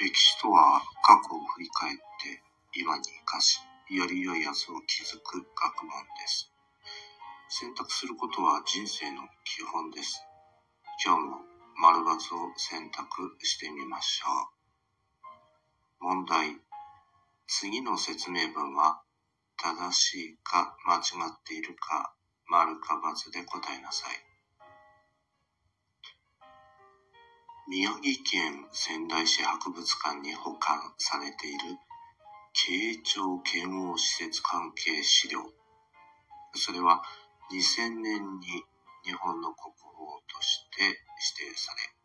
歴史とは過去を振り返って今に生かし、より良い明日を築く学問です。選択することは人生の基本です。今日も丸×を選択してみましょう。問題。次の説明文は正しいか間違っているか丸か×で答えなさい。宮城県仙台市博物館に保管されている慶長剣王施設関係資料。それは2000年に日本の国宝として指定され。